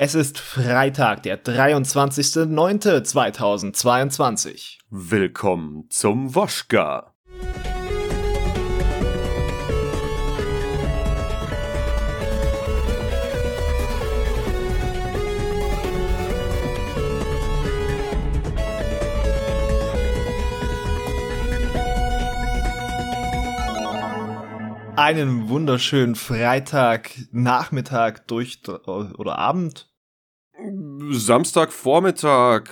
Es ist Freitag, der 23.09.2022. Willkommen zum Woschka. Einen wunderschönen Freitag, Nachmittag durch oder Abend. Samstagvormittag,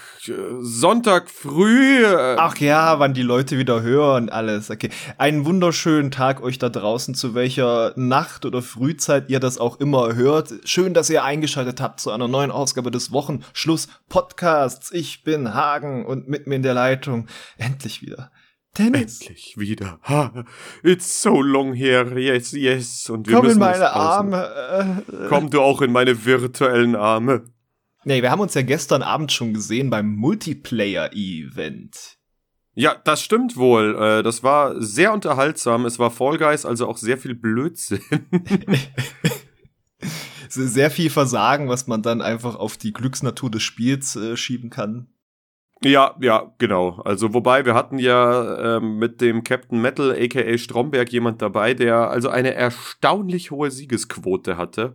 Sonntag früh. Ach ja, wann die Leute wieder hören, alles. Okay. Einen wunderschönen Tag euch da draußen, zu welcher Nacht oder Frühzeit ihr das auch immer hört. Schön, dass ihr eingeschaltet habt zu einer neuen Ausgabe des Wochenschluss Podcasts. Ich bin Hagen und mit mir in der Leitung endlich wieder Dennis. Endlich wieder. Ha, it's so long here. Yes, yes. Und wir Komm in meine Arme. Komm du auch in meine virtuellen Arme. Nee, wir haben uns ja gestern Abend schon gesehen beim Multiplayer-Event. Ja, das stimmt wohl. Äh, das war sehr unterhaltsam. Es war Fall Guys, also auch sehr viel Blödsinn. sehr viel Versagen, was man dann einfach auf die Glücksnatur des Spiels äh, schieben kann. Ja, ja, genau. Also wobei wir hatten ja ähm, mit dem Captain Metal aka Stromberg jemand dabei, der also eine erstaunlich hohe Siegesquote hatte.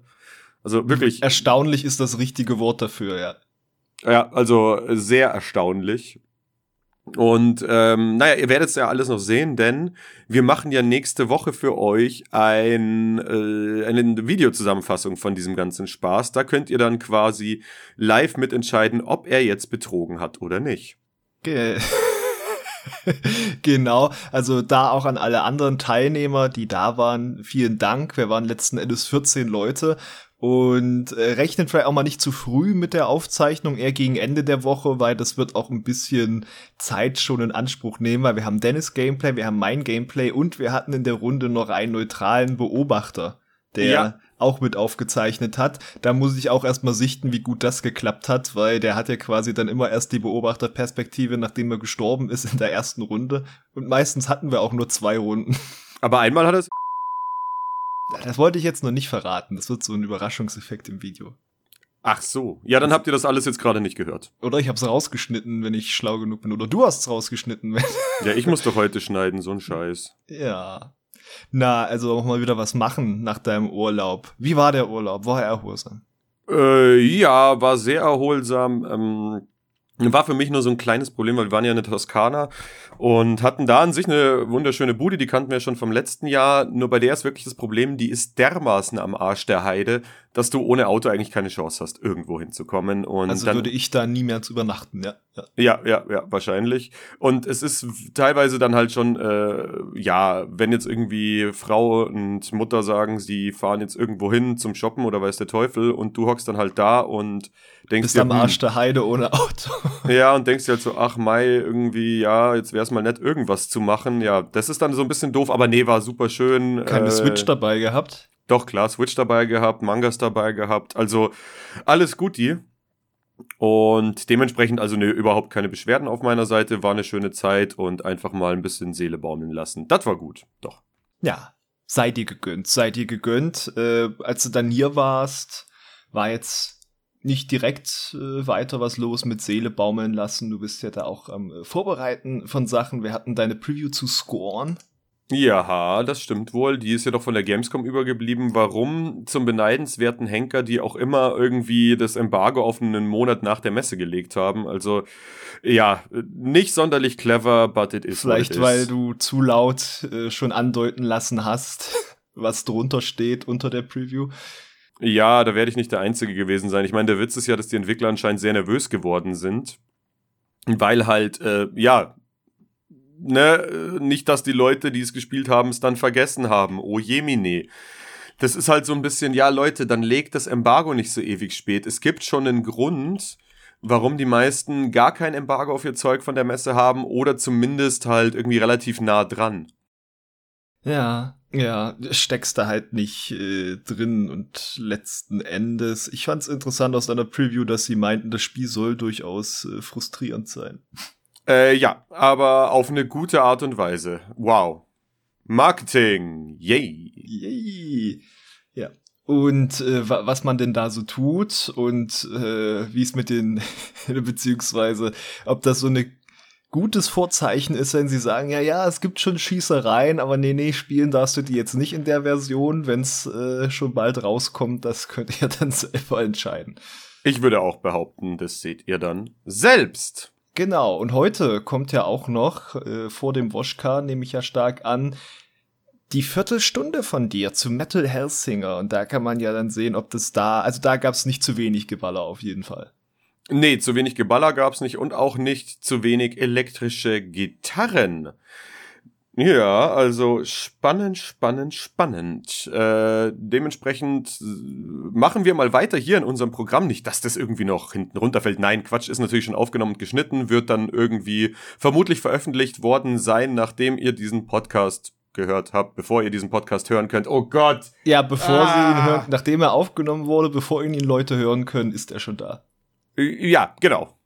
Also wirklich. Erstaunlich ist das richtige Wort dafür, ja. Ja, also sehr erstaunlich. Und ähm, naja, ihr werdet es ja alles noch sehen, denn wir machen ja nächste Woche für euch ein, äh, eine Videozusammenfassung von diesem ganzen Spaß. Da könnt ihr dann quasi live mitentscheiden, ob er jetzt betrogen hat oder nicht. Ge genau, also da auch an alle anderen Teilnehmer, die da waren, vielen Dank. Wir waren letzten Endes 14 Leute und äh, rechnet vielleicht auch mal nicht zu früh mit der Aufzeichnung, eher gegen Ende der Woche, weil das wird auch ein bisschen Zeit schon in Anspruch nehmen, weil wir haben Dennis Gameplay, wir haben mein Gameplay und wir hatten in der Runde noch einen neutralen Beobachter, der ja. auch mit aufgezeichnet hat. Da muss ich auch erstmal sichten, wie gut das geklappt hat, weil der hat ja quasi dann immer erst die Beobachterperspektive, nachdem er gestorben ist in der ersten Runde. Und meistens hatten wir auch nur zwei Runden. Aber einmal hat er es das wollte ich jetzt noch nicht verraten. Das wird so ein Überraschungseffekt im Video. Ach so. Ja, dann habt ihr das alles jetzt gerade nicht gehört. Oder ich hab's rausgeschnitten, wenn ich schlau genug bin. Oder du hast's rausgeschnitten. ja, ich muss doch heute schneiden, so ein Scheiß. Ja. Na, also auch mal wieder was machen nach deinem Urlaub. Wie war der Urlaub? War er erholsam? Äh, ja, war sehr erholsam. Ähm, war für mich nur so ein kleines Problem, weil wir waren ja in der Toskana und hatten da an sich eine wunderschöne Bude, die kannten wir schon vom letzten Jahr. Nur bei der ist wirklich das Problem, die ist dermaßen am Arsch der Heide, dass du ohne Auto eigentlich keine Chance hast, irgendwo hinzukommen. Und also dann, würde ich da nie mehr zu übernachten, ja. Ja, ja, ja, ja wahrscheinlich. Und es ist teilweise dann halt schon, äh, ja, wenn jetzt irgendwie Frau und Mutter sagen, sie fahren jetzt irgendwo hin zum Shoppen oder weiß der Teufel und du hockst dann halt da und denkst Bist dir, am hm, Arsch der Heide ohne Auto. Ja, und denkst dir halt so, ach Mai, irgendwie, ja, jetzt wär's mal nett, irgendwas zu machen. Ja, das ist dann so ein bisschen doof, aber nee, war super schön. Keine äh, Switch dabei gehabt? Doch, klar, Switch dabei gehabt, Mangas dabei gehabt, also alles gut, die. Und dementsprechend also ne, überhaupt keine Beschwerden auf meiner Seite, war eine schöne Zeit und einfach mal ein bisschen Seele baumeln lassen. Das war gut, doch. Ja, sei dir gegönnt, sei dir gegönnt. Äh, als du dann hier warst, war jetzt nicht direkt äh, weiter was los mit Seele baumeln lassen. Du bist ja da auch am äh, Vorbereiten von Sachen. Wir hatten deine Preview zu Scorn. Ja, das stimmt wohl. Die ist ja doch von der Gamescom übergeblieben. Warum zum beneidenswerten Henker, die auch immer irgendwie das Embargo auf einen Monat nach der Messe gelegt haben? Also, ja, nicht sonderlich clever, but it is. Vielleicht, it weil du zu laut äh, schon andeuten lassen hast, was drunter steht unter der Preview. Ja, da werde ich nicht der Einzige gewesen sein. Ich meine, der Witz ist ja, dass die Entwickler anscheinend sehr nervös geworden sind. Weil halt, äh, ja, ne, nicht, dass die Leute, die es gespielt haben, es dann vergessen haben. Oh jemine. Das ist halt so ein bisschen, ja, Leute, dann legt das Embargo nicht so ewig spät. Es gibt schon einen Grund, warum die meisten gar kein Embargo auf ihr Zeug von der Messe haben oder zumindest halt irgendwie relativ nah dran. Ja, ja, steckst da halt nicht äh, drin und letzten Endes, ich fand's interessant aus deiner Preview, dass sie meinten, das Spiel soll durchaus äh, frustrierend sein. Äh, ja, aber auf eine gute Art und Weise. Wow. Marketing. Yay. Yay. Ja. und äh, was man denn da so tut und äh, wie es mit den, beziehungsweise ob das so eine gutes Vorzeichen ist, wenn sie sagen, ja, ja, es gibt schon Schießereien, aber nee, nee, spielen darfst du die jetzt nicht in der Version, wenn es äh, schon bald rauskommt, das könnt ihr dann selber entscheiden. Ich würde auch behaupten, das seht ihr dann selbst. Genau, und heute kommt ja auch noch, äh, vor dem Woschka nehme ich ja stark an, die Viertelstunde von dir zu Metal Hellsinger. Und da kann man ja dann sehen, ob das da, also da gab es nicht zu wenig Geballer auf jeden Fall. Nee, zu wenig Geballer gab's nicht und auch nicht zu wenig elektrische Gitarren. Ja, also spannend, spannend, spannend. Äh, dementsprechend machen wir mal weiter hier in unserem Programm. Nicht, dass das irgendwie noch hinten runterfällt. Nein, Quatsch, ist natürlich schon aufgenommen und geschnitten, wird dann irgendwie vermutlich veröffentlicht worden sein, nachdem ihr diesen Podcast gehört habt, bevor ihr diesen Podcast hören könnt. Oh Gott! Ja, bevor ah. sie ihn hören, nachdem er aufgenommen wurde, bevor ihn Leute hören können, ist er schon da. Ja, genau.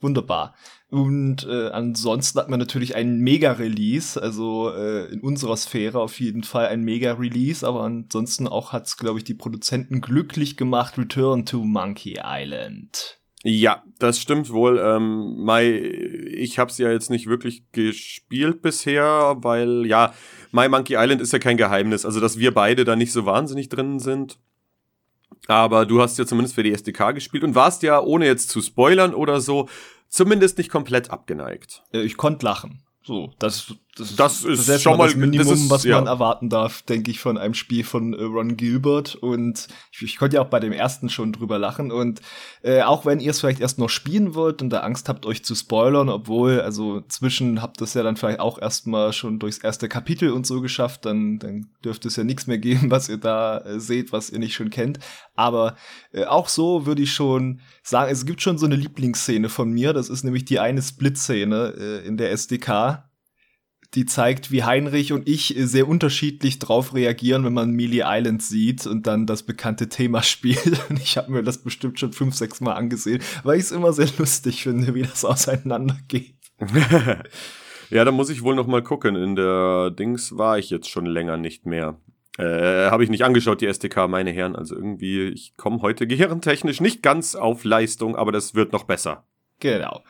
Wunderbar. Und äh, ansonsten hat man natürlich einen Mega-Release, also äh, in unserer Sphäre auf jeden Fall ein Mega-Release, aber ansonsten auch hat's, glaube ich, die Produzenten glücklich gemacht, Return to Monkey Island. Ja, das stimmt wohl. Ähm, Mai, ich habe es ja jetzt nicht wirklich gespielt bisher, weil ja, My Monkey Island ist ja kein Geheimnis. Also, dass wir beide da nicht so wahnsinnig drin sind. Aber du hast ja zumindest für die SDK gespielt und warst ja, ohne jetzt zu spoilern oder so, zumindest nicht komplett abgeneigt. Äh, ich konnte lachen. So, das, das, das ist, das schon mal das Minimum, das ist, was man erwarten darf, denke ich, von einem Spiel von äh, Ron Gilbert. Und ich, ich konnte ja auch bei dem ersten schon drüber lachen. Und äh, auch wenn ihr es vielleicht erst noch spielen wollt und da Angst habt, euch zu spoilern, obwohl, also zwischen habt ihr es ja dann vielleicht auch erstmal schon durchs erste Kapitel und so geschafft, dann, dann dürfte es ja nichts mehr geben, was ihr da äh, seht, was ihr nicht schon kennt. Aber äh, auch so würde ich schon sagen, es gibt schon so eine Lieblingsszene von mir. Das ist nämlich die eine Split-Szene äh, in der SDK die zeigt, wie Heinrich und ich sehr unterschiedlich drauf reagieren, wenn man Melee Island sieht und dann das bekannte Thema spielt. Und ich habe mir das bestimmt schon fünf, sechs Mal angesehen, weil ich es immer sehr lustig finde, wie das auseinandergeht. ja, da muss ich wohl noch mal gucken. In der Dings war ich jetzt schon länger nicht mehr. Äh, habe ich nicht angeschaut, die SDK, meine Herren. Also irgendwie, ich komme heute gehirntechnisch nicht ganz auf Leistung, aber das wird noch besser. Genau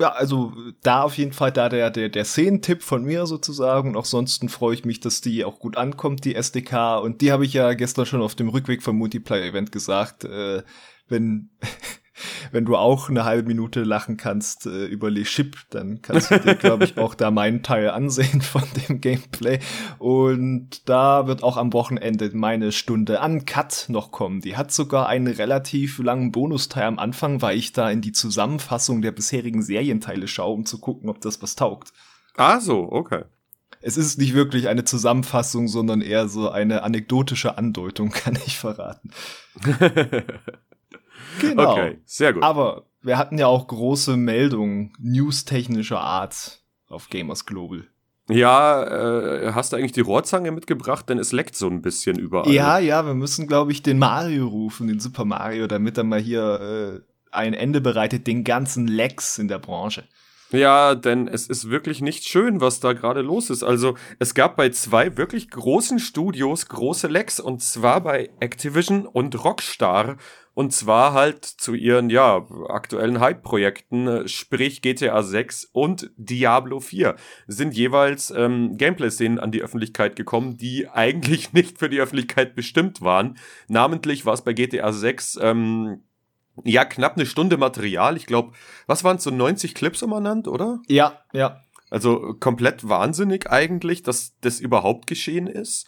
ja, also da auf jeden Fall da der, der, der Szenentipp von mir sozusagen. Und auch sonst freue ich mich, dass die auch gut ankommt, die SDK. Und die habe ich ja gestern schon auf dem Rückweg vom Multiplayer-Event gesagt. Äh, wenn wenn du auch eine halbe Minute lachen kannst äh, über Le Chip, dann kannst du dir, glaube ich, auch da meinen Teil ansehen von dem Gameplay. Und da wird auch am Wochenende meine Stunde an Cut noch kommen. Die hat sogar einen relativ langen Bonusteil am Anfang, weil ich da in die Zusammenfassung der bisherigen Serienteile schaue, um zu gucken, ob das was taugt. Ah, so, okay. Es ist nicht wirklich eine Zusammenfassung, sondern eher so eine anekdotische Andeutung, kann ich verraten. Genau. Okay, sehr gut. Aber wir hatten ja auch große Meldungen newstechnischer Art auf Gamers Global. Ja, äh, hast du eigentlich die Rohrzange mitgebracht? Denn es leckt so ein bisschen überall. Ja, ja, wir müssen, glaube ich, den Mario rufen, den Super Mario, damit er mal hier äh, ein Ende bereitet, den ganzen Lecks in der Branche. Ja, denn es ist wirklich nicht schön, was da gerade los ist. Also es gab bei zwei wirklich großen Studios große Lecks und zwar bei Activision und Rockstar und zwar halt zu ihren, ja, aktuellen Hype-Projekten, äh, sprich GTA 6 und Diablo 4, sind jeweils ähm, Gameplay-Szenen an die Öffentlichkeit gekommen, die eigentlich nicht für die Öffentlichkeit bestimmt waren. Namentlich war es bei GTA 6, ähm, ja, knapp eine Stunde Material. Ich glaube, was waren es, so 90 Clips umernannt, oder? Ja, ja. Also komplett wahnsinnig eigentlich, dass das überhaupt geschehen ist.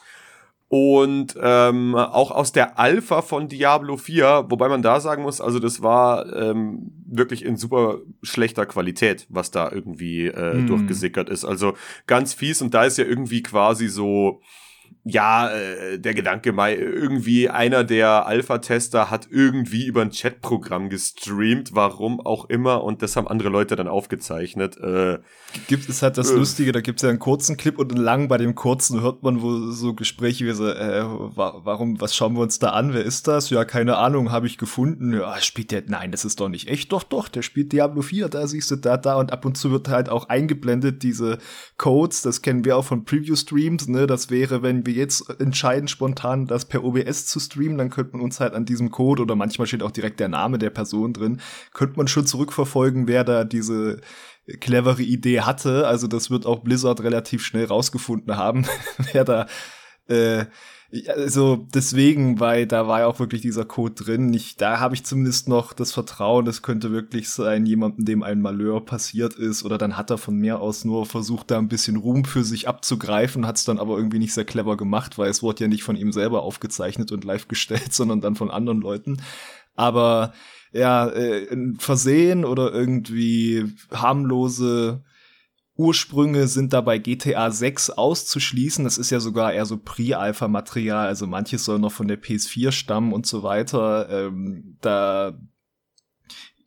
Und ähm, auch aus der Alpha von Diablo 4, wobei man da sagen muss, also das war ähm, wirklich in super schlechter Qualität, was da irgendwie äh, mm. durchgesickert ist. Also ganz fies und da ist ja irgendwie quasi so ja, äh, der Gedanke mal, irgendwie einer der Alpha-Tester hat irgendwie über ein Chatprogramm gestreamt, warum auch immer, und das haben andere Leute dann aufgezeichnet. Äh, gibt es halt das äh, Lustige, da gibt es ja einen kurzen Clip und einen langen. Bei dem kurzen hört man wo so Gespräche wie so, äh, wa warum, was schauen wir uns da an? Wer ist das? Ja, keine Ahnung, habe ich gefunden. Ja, spielt der, nein, das ist doch nicht echt. Doch, doch, der spielt Diablo 4, da siehst du da, da und ab und zu wird halt auch eingeblendet diese Codes, das kennen wir auch von Preview-Streams, ne, das wäre, wenn wir wir jetzt entscheiden spontan, das per OBS zu streamen, dann könnte man uns halt an diesem Code oder manchmal steht auch direkt der Name der Person drin, könnte man schon zurückverfolgen, wer da diese clevere Idee hatte. Also das wird auch Blizzard relativ schnell rausgefunden haben, wer da äh, also deswegen, weil da war ja auch wirklich dieser Code drin. Ich, da habe ich zumindest noch das Vertrauen, das könnte wirklich sein, jemandem, dem ein Malheur passiert ist, oder dann hat er von mir aus nur versucht, da ein bisschen Ruhm für sich abzugreifen, hat es dann aber irgendwie nicht sehr clever gemacht, weil es wurde ja nicht von ihm selber aufgezeichnet und live gestellt, sondern dann von anderen Leuten. Aber ja, äh, Versehen oder irgendwie harmlose Ursprünge sind da bei GTA 6 auszuschließen. Das ist ja sogar eher so Pre-Alpha-Material, also manches soll noch von der PS4 stammen und so weiter. Ähm, da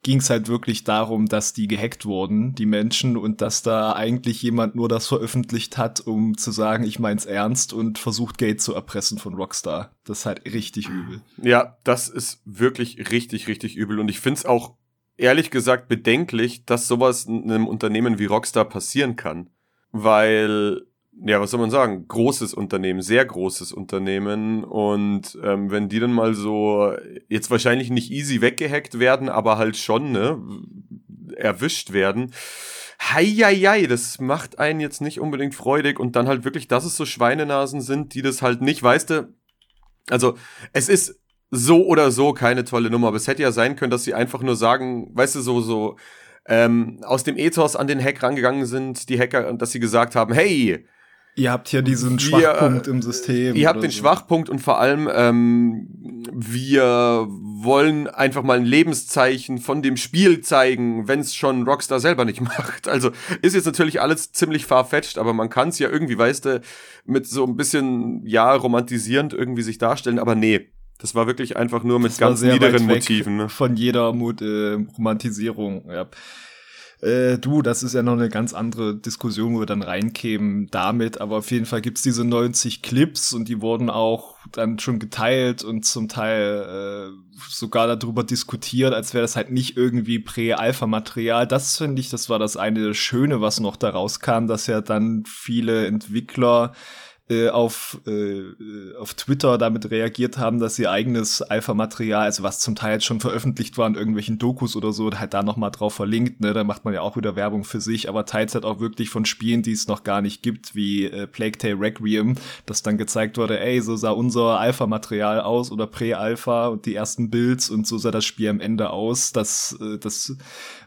ging es halt wirklich darum, dass die gehackt wurden, die Menschen, und dass da eigentlich jemand nur das veröffentlicht hat, um zu sagen, ich mein's ernst und versucht Geld zu erpressen von Rockstar. Das ist halt richtig übel. Ja, das ist wirklich richtig, richtig übel. Und ich find's auch ehrlich gesagt bedenklich, dass sowas in einem Unternehmen wie Rockstar passieren kann. Weil, ja, was soll man sagen? Großes Unternehmen, sehr großes Unternehmen. Und ähm, wenn die dann mal so jetzt wahrscheinlich nicht easy weggehackt werden, aber halt schon, ne, erwischt werden. Heieiei, das macht einen jetzt nicht unbedingt freudig und dann halt wirklich, dass es so Schweinenasen sind, die das halt nicht, weißt du, also es ist so oder so keine tolle Nummer. Aber es hätte ja sein können, dass sie einfach nur sagen, weißt du, so, so, ähm, aus dem Ethos an den Hack rangegangen sind, die Hacker, und dass sie gesagt haben, hey, Ihr habt hier diesen wir, Schwachpunkt im System. Ihr habt den so. Schwachpunkt und vor allem, ähm, wir wollen einfach mal ein Lebenszeichen von dem Spiel zeigen, wenn es schon Rockstar selber nicht macht. Also ist jetzt natürlich alles ziemlich farfetched, aber man kann es ja irgendwie, weißt du, mit so ein bisschen, ja, romantisierend irgendwie sich darstellen, aber nee, das war wirklich einfach nur mit das ganz niederen Motiven. Ne? Von jeder Mut, äh, Romantisierung, ja. Äh, du, das ist ja noch eine ganz andere Diskussion, wo wir dann reinkämen damit, aber auf jeden Fall gibt's diese 90 Clips und die wurden auch dann schon geteilt und zum Teil äh, sogar darüber diskutiert, als wäre das halt nicht irgendwie Prä-Alpha-Material. Das finde ich, das war das eine Schöne, was noch daraus kam, dass ja dann viele Entwickler äh, auf, äh, auf Twitter damit reagiert haben, dass ihr eigenes Alpha-Material, also was zum Teil jetzt schon veröffentlicht war in irgendwelchen Dokus oder so, halt da nochmal drauf verlinkt, ne, da macht man ja auch wieder Werbung für sich, aber teils halt auch wirklich von Spielen, die es noch gar nicht gibt, wie äh, Plague Tale Requiem, dass dann gezeigt wurde, ey, so sah unser Alpha-Material aus oder Prä-Alpha und die ersten Builds und so sah das Spiel am Ende aus, das, äh, das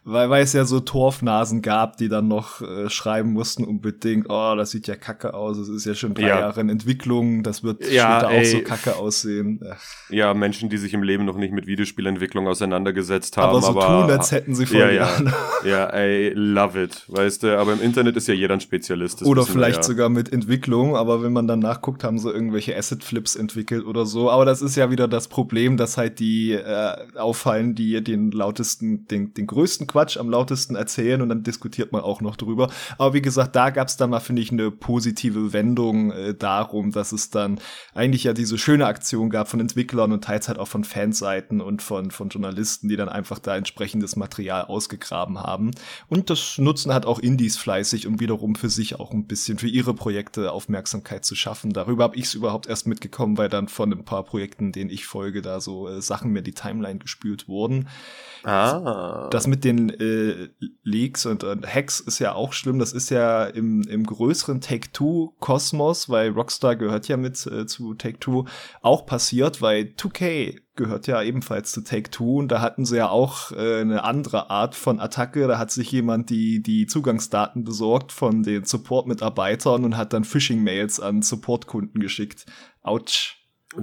weil, weil es ja so Torfnasen gab, die dann noch äh, schreiben mussten unbedingt, oh, das sieht ja kacke aus, es ist ja schon drei ja. Jahre in Entwicklung, das wird ja, später ey, auch so kacke aussehen. Ach. Ja, Menschen, die sich im Leben noch nicht mit Videospielentwicklung auseinandergesetzt haben. Aber so aber, tun, als hätten sie vorher. Ja, ja. ja, ey, love it, weißt du, aber im Internet ist ja jeder ein Spezialist. Oder vielleicht ja. sogar mit Entwicklung, aber wenn man dann nachguckt, haben sie irgendwelche Asset-Flips entwickelt oder so. Aber das ist ja wieder das Problem, dass halt die äh, auffallen, die den lautesten, den, den größten Quatsch am lautesten erzählen und dann diskutiert man auch noch drüber. Aber wie gesagt, da gab es dann mal, finde ich, eine positive Wendung äh, darum, dass es dann eigentlich ja diese schöne Aktion gab von Entwicklern und teils halt auch von Fanseiten und von, von Journalisten, die dann einfach da entsprechendes Material ausgegraben haben. Und das nutzen halt auch Indies fleißig, um wiederum für sich auch ein bisschen für ihre Projekte Aufmerksamkeit zu schaffen. Darüber habe ich es überhaupt erst mitgekommen, weil dann von ein paar Projekten, denen ich folge, da so äh, Sachen mir die Timeline gespült wurden. Ah. Das mit den äh, Leaks und, und Hacks ist ja auch schlimm. Das ist ja im, im größeren Take-Two-Kosmos, weil Rockstar gehört ja mit äh, zu Take-Two, auch passiert, weil 2K gehört ja ebenfalls zu Take-Two und da hatten sie ja auch äh, eine andere Art von Attacke. Da hat sich jemand die, die Zugangsdaten besorgt von den Support-Mitarbeitern und hat dann Phishing-Mails an Support-Kunden geschickt. Autsch.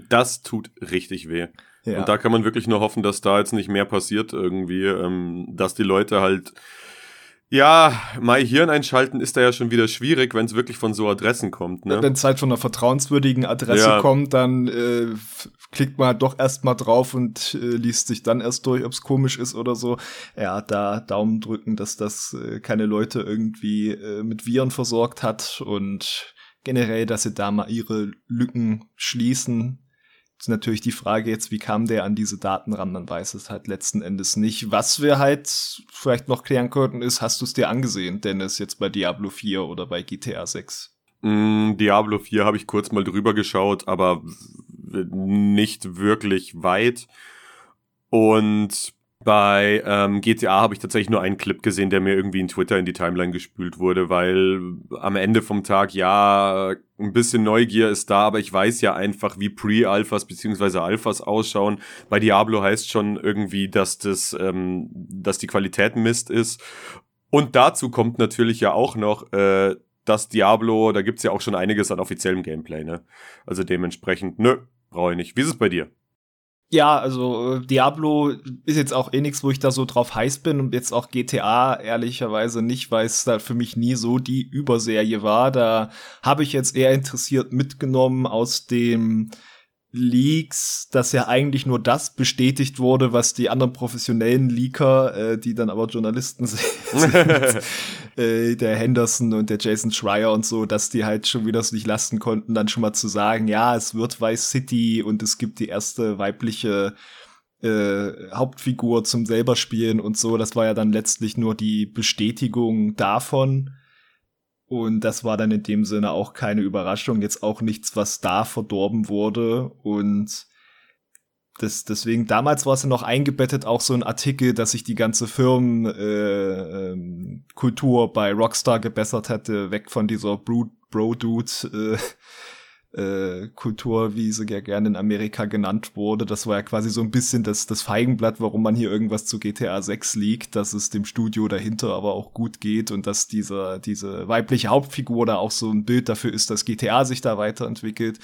Das tut richtig weh. Ja. Und da kann man wirklich nur hoffen, dass da jetzt nicht mehr passiert irgendwie, ähm, dass die Leute halt ja, mein Hirn einschalten ist da ja schon wieder schwierig, wenn es wirklich von so Adressen kommt. Ne? Wenn es halt von einer vertrauenswürdigen Adresse ja. kommt, dann äh, klickt man halt doch erstmal drauf und äh, liest sich dann erst durch, ob es komisch ist oder so. Ja, da Daumen drücken, dass das äh, keine Leute irgendwie äh, mit Viren versorgt hat und generell, dass sie da mal ihre Lücken schließen, ist natürlich die Frage jetzt, wie kam der an diese Daten ran? Man weiß es halt letzten Endes nicht. Was wir halt vielleicht noch klären könnten, ist, hast du es dir angesehen, Dennis, jetzt bei Diablo 4 oder bei GTA 6? Mm, Diablo 4 habe ich kurz mal drüber geschaut, aber nicht wirklich weit. Und bei ähm, GTA habe ich tatsächlich nur einen Clip gesehen, der mir irgendwie in Twitter in die Timeline gespült wurde, weil am Ende vom Tag, ja, ein bisschen Neugier ist da, aber ich weiß ja einfach, wie Pre-Alphas beziehungsweise Alphas ausschauen. Bei Diablo heißt schon irgendwie, dass das, ähm, dass die Qualität Mist ist. Und dazu kommt natürlich ja auch noch, äh, das Diablo, da gibt's ja auch schon einiges an offiziellem Gameplay, ne? Also dementsprechend, nö, brauche ich nicht. Wie ist es bei dir? Ja, also äh, Diablo ist jetzt auch eh nichts, wo ich da so drauf heiß bin und jetzt auch GTA ehrlicherweise nicht, weil es da für mich nie so die Überserie war. Da habe ich jetzt eher interessiert mitgenommen aus dem Leaks, dass ja eigentlich nur das bestätigt wurde, was die anderen professionellen Leaker, äh, die dann aber Journalisten sind, äh, der Henderson und der Jason Schreier und so, dass die halt schon wieder es nicht lassen konnten, dann schon mal zu sagen, ja, es wird Vice City und es gibt die erste weibliche äh, Hauptfigur zum selber spielen und so. Das war ja dann letztlich nur die Bestätigung davon. Und das war dann in dem Sinne auch keine Überraschung, jetzt auch nichts, was da verdorben wurde. Und das, deswegen, damals war es ja noch eingebettet, auch so ein Artikel, dass sich die ganze Firmenkultur äh, bei Rockstar gebessert hätte, weg von dieser Bro-Dude äh, äh, Kultur, wie sie ja gerne in Amerika genannt wurde. Das war ja quasi so ein bisschen das, das Feigenblatt, warum man hier irgendwas zu GTA 6 liegt, dass es dem Studio dahinter aber auch gut geht und dass dieser, diese weibliche Hauptfigur da auch so ein Bild dafür ist, dass GTA sich da weiterentwickelt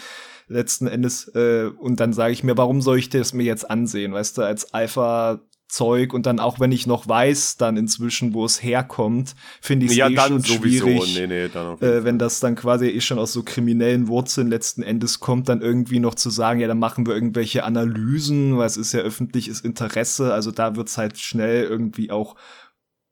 letzten Endes. Äh, und dann sage ich mir, warum soll ich das mir jetzt ansehen? Weißt du, als Alpha Zeug und dann auch wenn ich noch weiß, dann inzwischen, wo es herkommt, finde ich es ja, eh schon sowieso. schwierig, nee, nee, dann äh, wenn das dann quasi eh schon aus so kriminellen Wurzeln letzten Endes kommt, dann irgendwie noch zu sagen, ja, dann machen wir irgendwelche Analysen, weil es ist ja öffentliches Interesse, also da wird's halt schnell irgendwie auch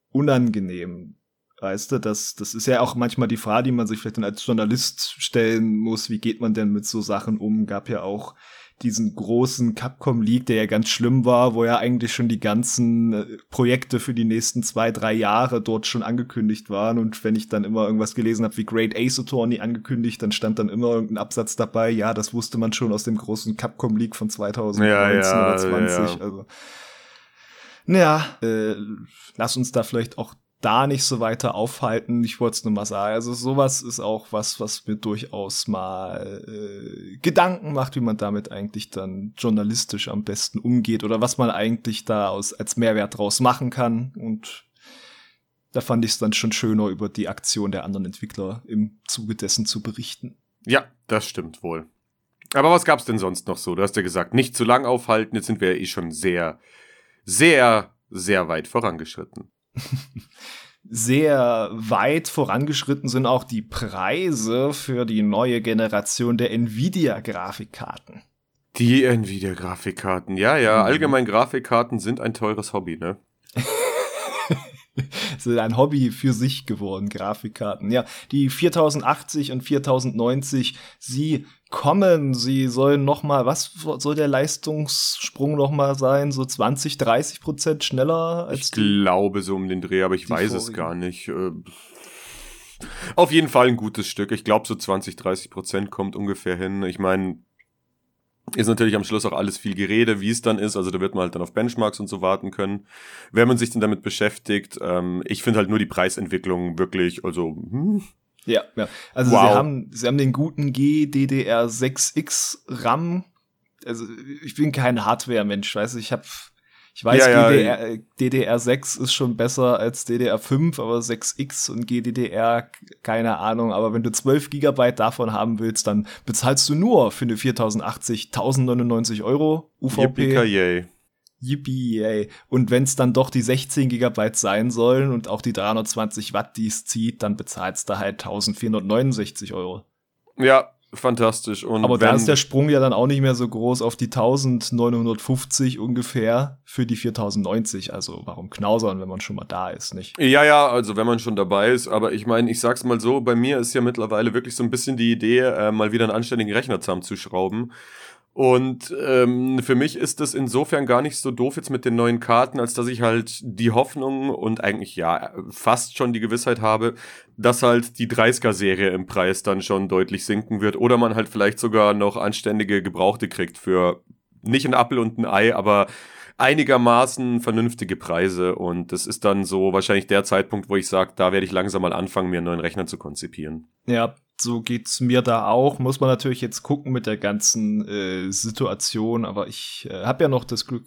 unangenehm. Weißt du, das, das ist ja auch manchmal die Frage, die man sich vielleicht dann als Journalist stellen muss, wie geht man denn mit so Sachen um? Gab ja auch diesen großen Capcom League, der ja ganz schlimm war, wo ja eigentlich schon die ganzen äh, Projekte für die nächsten zwei, drei Jahre dort schon angekündigt waren. Und wenn ich dann immer irgendwas gelesen habe wie Great Ace Attorney angekündigt, dann stand dann immer irgendein Absatz dabei, ja, das wusste man schon aus dem großen Capcom League von 2019 ja, ja, oder 20. Ja. Also, naja, äh, lass uns da vielleicht auch da nicht so weiter aufhalten. Ich wollte es nur mal sagen. Also sowas ist auch was, was mir durchaus mal äh, Gedanken macht, wie man damit eigentlich dann journalistisch am besten umgeht oder was man eigentlich da aus, als Mehrwert draus machen kann. Und da fand ich es dann schon schöner, über die Aktion der anderen Entwickler im Zuge dessen zu berichten. Ja, das stimmt wohl. Aber was gab's denn sonst noch so? Du hast ja gesagt, nicht zu lang aufhalten. Jetzt sind wir ja eh schon sehr, sehr, sehr weit vorangeschritten. Sehr weit vorangeschritten sind auch die Preise für die neue Generation der Nvidia-Grafikkarten. Die Nvidia-Grafikkarten, ja, ja. Mhm. Allgemein Grafikkarten sind ein teures Hobby, ne? sind ein Hobby für sich geworden, Grafikkarten. Ja, die 4080 und 4090, sie kommen, sie sollen noch mal, was soll der Leistungssprung noch mal sein? So 20, 30 Prozent schneller als Ich glaube so um den Dreh, aber ich weiß vorigen. es gar nicht. Äh, auf jeden Fall ein gutes Stück. Ich glaube so 20, 30 Prozent kommt ungefähr hin. Ich meine, ist natürlich am Schluss auch alles viel Gerede, wie es dann ist. Also da wird man halt dann auf Benchmarks und so warten können. Wenn man sich dann damit beschäftigt, ähm, ich finde halt nur die Preisentwicklung wirklich, also hm. Ja, ja. Also wow. sie haben, sie haben den guten GDDR6X RAM. Also ich bin kein Hardware-Mensch, weißt du, ich habe ich weiß, ja, DDR, ja. DDR6 ist schon besser als DDR5, aber 6X und GDDR, keine Ahnung. Aber wenn du 12 Gigabyte davon haben willst, dann bezahlst du nur für eine 4080 1099 Euro UVP. Yippie, yay. Und wenn es dann doch die 16 Gigabyte sein sollen und auch die 320 Watt, die es zieht, dann bezahlst du halt 1469 Euro. Ja, fantastisch. Und Aber da ist der Sprung ja dann auch nicht mehr so groß auf die 1950 ungefähr für die 4090. Also warum knausern, wenn man schon mal da ist, nicht? Ja, ja, also wenn man schon dabei ist. Aber ich meine, ich sag's mal so, bei mir ist ja mittlerweile wirklich so ein bisschen die Idee, äh, mal wieder einen anständigen Rechner zusammenzuschrauben. Und ähm, für mich ist es insofern gar nicht so doof jetzt mit den neuen Karten, als dass ich halt die Hoffnung und eigentlich ja fast schon die Gewissheit habe, dass halt die 30er-Serie im Preis dann schon deutlich sinken wird oder man halt vielleicht sogar noch anständige Gebrauchte kriegt für nicht ein Appel und ein Ei, aber einigermaßen vernünftige Preise und das ist dann so wahrscheinlich der Zeitpunkt, wo ich sage, da werde ich langsam mal anfangen, mir einen neuen Rechner zu konzipieren. Ja, so geht's mir da auch. Muss man natürlich jetzt gucken mit der ganzen äh, Situation, aber ich äh, habe ja noch das Glück,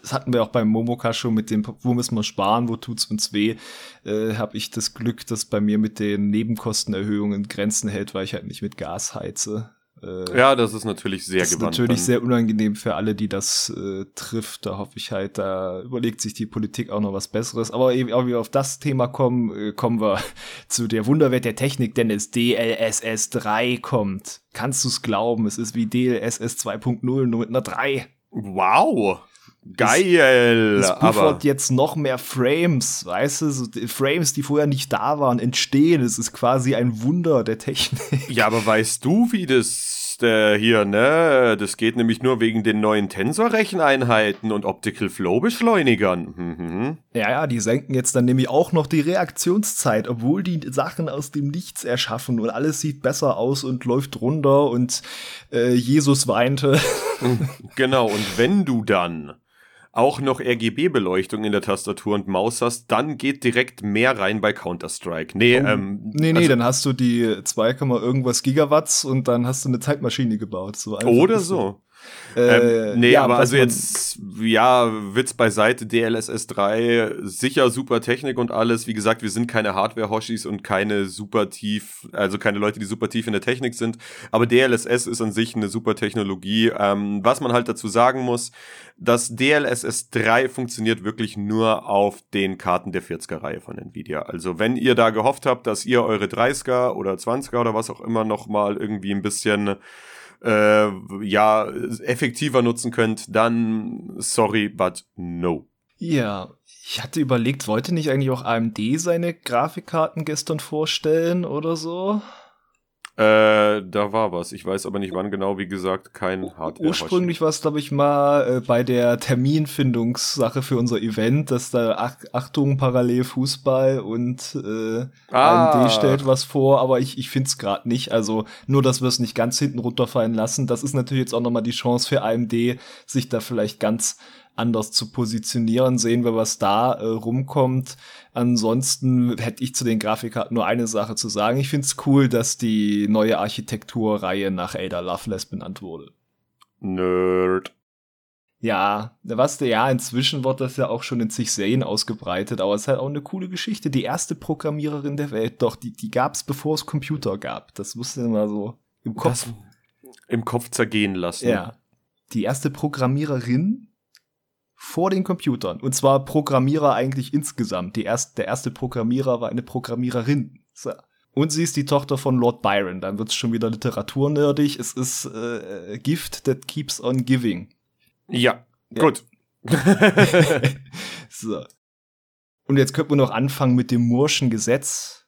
das hatten wir auch beim Momoka schon mit dem, wo müssen wir sparen, wo tut's uns weh, äh, habe ich das Glück, dass bei mir mit den Nebenkostenerhöhungen Grenzen hält, weil ich halt nicht mit Gas heize. Äh, ja, das ist natürlich sehr das gewandt. ist natürlich dann. sehr unangenehm für alle, die das äh, trifft. Da hoffe ich halt, da überlegt sich die Politik auch noch was Besseres. Aber eben auch wir auf das Thema kommen, äh, kommen wir zu der Wunderwelt der Technik, denn es DLSS 3 kommt. Kannst du es glauben? Es ist wie DLSS 2.0 nur mit einer 3. Wow! Geil! Es, es puffert jetzt noch mehr Frames, weißt du, so Frames, die vorher nicht da waren, entstehen. Es ist quasi ein Wunder der Technik. Ja, aber weißt du, wie das äh, hier, ne? Das geht nämlich nur wegen den neuen Tensor-Recheneinheiten und Optical Flow-Beschleunigern. Mhm. Ja, ja, die senken jetzt dann nämlich auch noch die Reaktionszeit, obwohl die Sachen aus dem Nichts erschaffen und alles sieht besser aus und läuft runter und äh, Jesus weinte. genau, und wenn du dann auch noch RGB-Beleuchtung in der Tastatur und Maus hast, dann geht direkt mehr rein bei Counter-Strike. Nee, oh, ähm, nee, nee, also, dann hast du die 2, irgendwas Gigawatts und dann hast du eine Zeitmaschine gebaut. So oder so. Äh, ähm, nee, ja, aber also jetzt, ja, Witz beiseite, DLSS 3, sicher super Technik und alles. Wie gesagt, wir sind keine Hardware-Hoshis und keine super tief, also keine Leute, die super tief in der Technik sind. Aber DLSS ist an sich eine super Technologie. Ähm, was man halt dazu sagen muss, das DLSS 3 funktioniert wirklich nur auf den Karten der 40er-Reihe von Nvidia. Also wenn ihr da gehofft habt, dass ihr eure 30er oder 20er oder was auch immer noch mal irgendwie ein bisschen äh, ja, effektiver nutzen könnt, dann sorry, but no. Ja, ich hatte überlegt, wollte nicht eigentlich auch AMD seine Grafikkarten gestern vorstellen oder so? Äh, da war was. Ich weiß aber nicht wann genau, wie gesagt, kein Hardware. Ursprünglich war es, glaube ich, mal äh, bei der Terminfindungssache für unser Event, dass da Ach Achtung, parallel Fußball und äh, ah. AMD stellt was vor, aber ich, ich finde es gerade nicht. Also nur, dass wir es nicht ganz hinten runterfallen lassen. Das ist natürlich jetzt auch nochmal die Chance für AMD, sich da vielleicht ganz anders zu positionieren. Sehen wir, was da äh, rumkommt. Ansonsten hätte ich zu den Grafikkarten nur eine Sache zu sagen. Ich finde es cool, dass die neue Architekturreihe nach Ada Loveless benannt wurde. Nerd. Ja, was der ja, inzwischen wird das ja auch schon in zig Serien ausgebreitet, aber es ist halt auch eine coole Geschichte. Die erste Programmiererin der Welt, doch, die, die gab es, bevor es Computer gab. Das musste mal so im Kopf. Das Im Kopf zergehen lassen. Ja. Die erste Programmiererin vor den Computern. Und zwar Programmierer eigentlich insgesamt. Die erste, der erste Programmierer war eine Programmiererin. So. Und sie ist die Tochter von Lord Byron. Dann wird's schon wieder literaturnördig. Es ist äh, Gift that keeps on giving. Ja, ja. gut. so. Und jetzt könnte man noch anfangen mit dem Murschen Gesetz,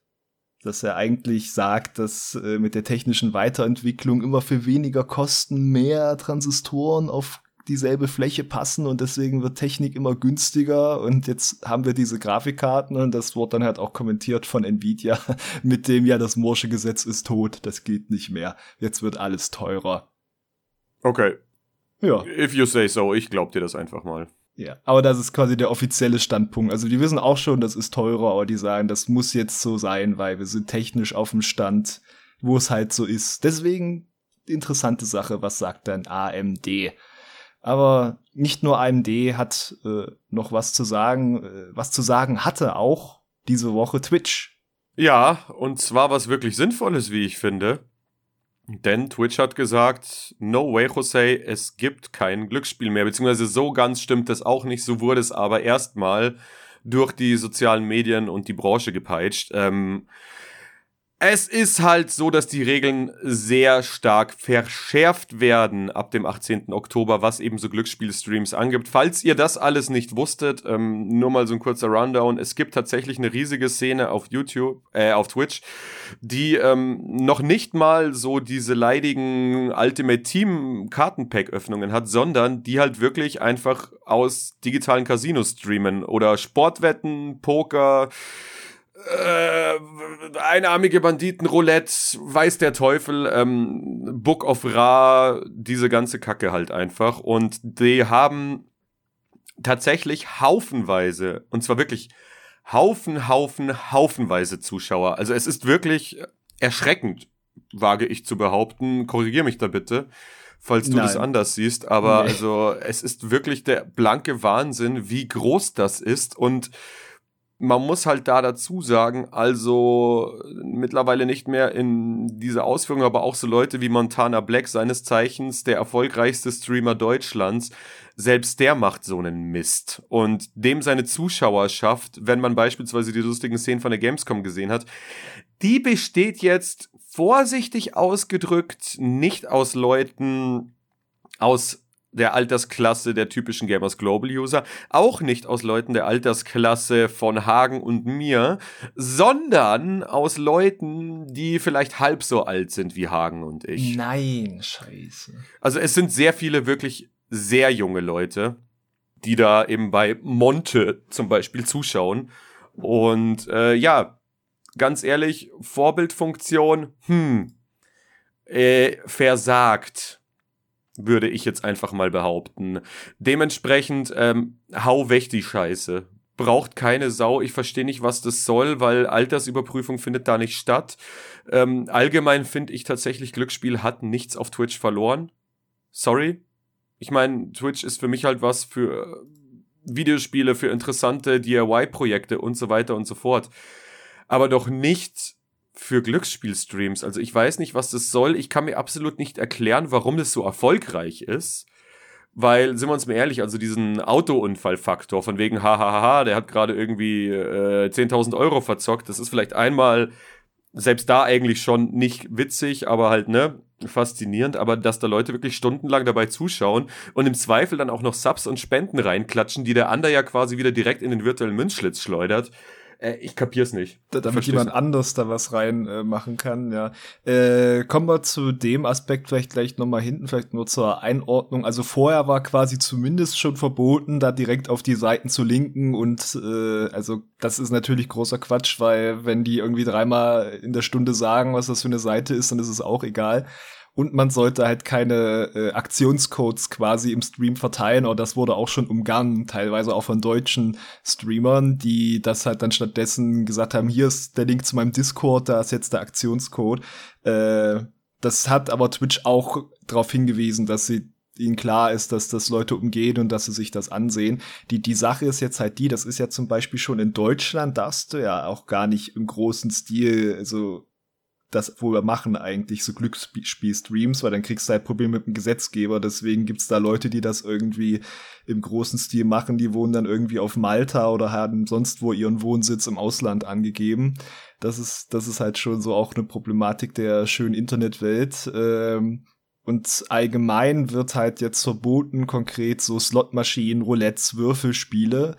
das er eigentlich sagt, dass äh, mit der technischen Weiterentwicklung immer für weniger Kosten mehr Transistoren auf dieselbe Fläche passen und deswegen wird Technik immer günstiger und jetzt haben wir diese Grafikkarten und das wurde dann halt auch kommentiert von Nvidia mit dem ja das Morsche Gesetz ist tot, das geht nicht mehr. Jetzt wird alles teurer. Okay. Ja. If you say so, ich glaub dir das einfach mal. Ja, aber das ist quasi der offizielle Standpunkt. Also die wissen auch schon, das ist teurer, aber die sagen, das muss jetzt so sein, weil wir sind technisch auf dem Stand, wo es halt so ist. Deswegen interessante Sache, was sagt dann AMD? Aber nicht nur AMD hat äh, noch was zu sagen, äh, was zu sagen hatte auch diese Woche Twitch. Ja, und zwar was wirklich Sinnvolles, wie ich finde. Denn Twitch hat gesagt, no way, Jose, es gibt kein Glücksspiel mehr. Beziehungsweise so ganz stimmt das auch nicht. So wurde es aber erstmal durch die sozialen Medien und die Branche gepeitscht. Ähm, es ist halt so, dass die Regeln sehr stark verschärft werden ab dem 18. Oktober, was eben so Glücksspielstreams angibt. Falls ihr das alles nicht wusstet, ähm, nur mal so ein kurzer Rundown. Es gibt tatsächlich eine riesige Szene auf YouTube, äh, auf Twitch, die ähm, noch nicht mal so diese leidigen Ultimate Team Kartenpack-Öffnungen hat, sondern die halt wirklich einfach aus digitalen Casinos streamen oder Sportwetten, Poker, äh, einarmige Banditen, Roulette, weiß der Teufel, ähm, Book of Ra, diese ganze Kacke halt einfach. Und die haben tatsächlich haufenweise, und zwar wirklich Haufen, Haufen, haufenweise Zuschauer. Also es ist wirklich erschreckend, wage ich zu behaupten. Korrigier mich da bitte, falls du Nein. das anders siehst. Aber nee. also es ist wirklich der blanke Wahnsinn, wie groß das ist und man muss halt da dazu sagen, also mittlerweile nicht mehr in diese Ausführung, aber auch so Leute wie Montana Black, seines Zeichens der erfolgreichste Streamer Deutschlands, selbst der macht so einen Mist. Und dem seine Zuschauerschaft, wenn man beispielsweise die lustigen Szenen von der Gamescom gesehen hat, die besteht jetzt vorsichtig ausgedrückt nicht aus Leuten aus der Altersklasse der typischen Gamers Global User, auch nicht aus Leuten der Altersklasse von Hagen und mir, sondern aus Leuten, die vielleicht halb so alt sind wie Hagen und ich. Nein, scheiße. Also es sind sehr viele wirklich sehr junge Leute, die da eben bei Monte zum Beispiel zuschauen. Und äh, ja, ganz ehrlich, Vorbildfunktion, hm, äh, versagt würde ich jetzt einfach mal behaupten. Dementsprechend, ähm, hau weg die Scheiße. Braucht keine Sau. Ich verstehe nicht, was das soll, weil Altersüberprüfung findet da nicht statt. Ähm, allgemein finde ich tatsächlich, Glücksspiel hat nichts auf Twitch verloren. Sorry. Ich meine, Twitch ist für mich halt was für Videospiele, für interessante DIY-Projekte und so weiter und so fort. Aber doch nicht für Glücksspielstreams. Also ich weiß nicht, was das soll. Ich kann mir absolut nicht erklären, warum das so erfolgreich ist. Weil, sind wir uns mal ehrlich, also diesen Autounfallfaktor von wegen, hahaha, der hat gerade irgendwie äh, 10.000 Euro verzockt, das ist vielleicht einmal, selbst da eigentlich schon nicht witzig, aber halt, ne, faszinierend, aber dass da Leute wirklich stundenlang dabei zuschauen und im Zweifel dann auch noch Subs und Spenden reinklatschen, die der Ander ja quasi wieder direkt in den virtuellen Münzschlitz schleudert äh, ich kapier's nicht. Da, damit jemand anders da was rein äh, machen kann, ja. Äh, kommen wir zu dem Aspekt vielleicht gleich nochmal hinten, vielleicht nur zur Einordnung. Also vorher war quasi zumindest schon verboten, da direkt auf die Seiten zu linken und äh, also das ist natürlich großer Quatsch, weil wenn die irgendwie dreimal in der Stunde sagen, was das für eine Seite ist, dann ist es auch egal und man sollte halt keine äh, Aktionscodes quasi im Stream verteilen, oder das wurde auch schon umgangen, teilweise auch von deutschen Streamern, die das halt dann stattdessen gesagt haben, hier ist der Link zu meinem Discord, da ist jetzt der Aktionscode. Äh, das hat aber Twitch auch darauf hingewiesen, dass sie ihnen klar ist, dass das Leute umgehen und dass sie sich das ansehen. Die, die Sache ist jetzt halt die, das ist ja zum Beispiel schon in Deutschland, darfst du ja auch gar nicht im großen Stil, also das wo wir machen eigentlich, so Glücksspiel-Streams, weil dann kriegst du halt Probleme mit dem Gesetzgeber. Deswegen gibt's da Leute, die das irgendwie im großen Stil machen. Die wohnen dann irgendwie auf Malta oder haben sonst wo ihren Wohnsitz im Ausland angegeben. Das ist, das ist halt schon so auch eine Problematik der schönen Internetwelt. Ähm, und allgemein wird halt jetzt verboten, konkret so Slotmaschinen, Roulettes, Würfelspiele